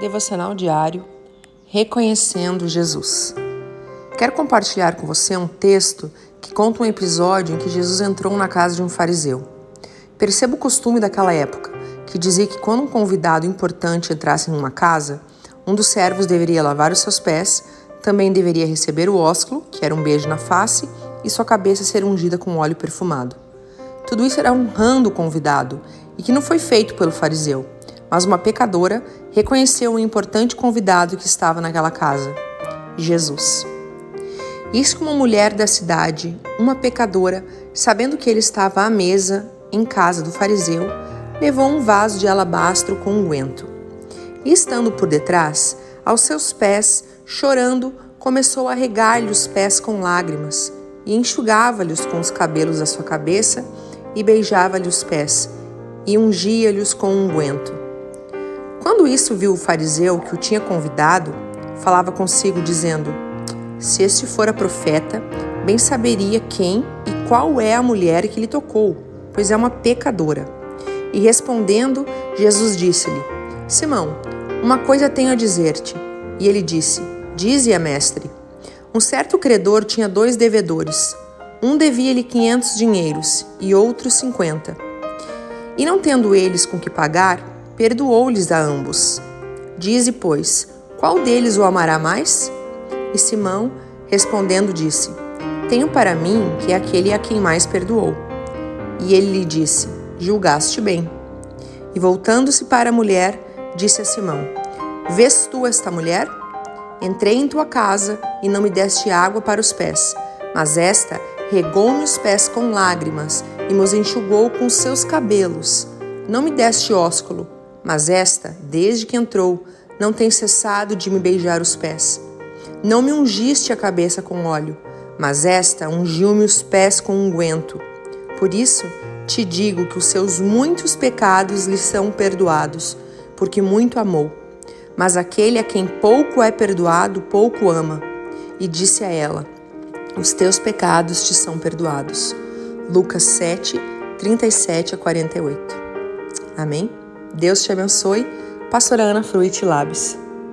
Devocional diário Reconhecendo Jesus. Quero compartilhar com você um texto que conta um episódio em que Jesus entrou na casa de um fariseu. Perceba o costume daquela época, que dizia que quando um convidado importante entrasse em uma casa, um dos servos deveria lavar os seus pés, também deveria receber o ósculo, que era um beijo na face, e sua cabeça ser ungida com óleo perfumado. Tudo isso era honrando o convidado e que não foi feito pelo fariseu, mas uma pecadora reconheceu o importante convidado que estava naquela casa: Jesus. Isso que uma mulher da cidade, uma pecadora, sabendo que ele estava à mesa em casa do fariseu, levou um vaso de alabastro com unguento. E estando por detrás, aos seus pés, chorando, começou a regar-lhe os pés com lágrimas, e enxugava-lhes com os cabelos da sua cabeça, e beijava-lhe os pés, e ungia-lhes com unguento. Quando isso viu o fariseu que o tinha convidado, falava consigo, dizendo: Se este fora profeta, bem saberia quem e qual é a mulher que lhe tocou, pois é uma pecadora. E respondendo, Jesus disse-lhe: Simão, uma coisa tenho a dizer-te. E ele disse: Dize-a, mestre. Um certo credor tinha dois devedores. Um devia-lhe quinhentos dinheiros e outro cinquenta. E não tendo eles com que pagar, perdoou-lhes a ambos. Dize, pois, qual deles o amará mais? E Simão, respondendo, disse: Tenho para mim que é aquele a quem mais perdoou. E ele lhe disse: Julgaste bem. E voltando-se para a mulher, disse a Simão: Vês tu esta mulher? Entrei em tua casa e não me deste água para os pés, mas esta regou-me os pés com lágrimas e nos enxugou com seus cabelos. Não me deste ósculo, mas esta, desde que entrou, não tem cessado de me beijar os pés. Não me ungiste a cabeça com óleo, mas esta ungiu-me os pés com unguento. Por isso, te digo que os seus muitos pecados lhe são perdoados, porque muito amou. Mas aquele a quem pouco é perdoado, pouco ama. E disse a ela: os teus pecados te são perdoados. Lucas 7, 37 a 48. Amém? Deus te abençoe. Pastora Ana Fruit Labs.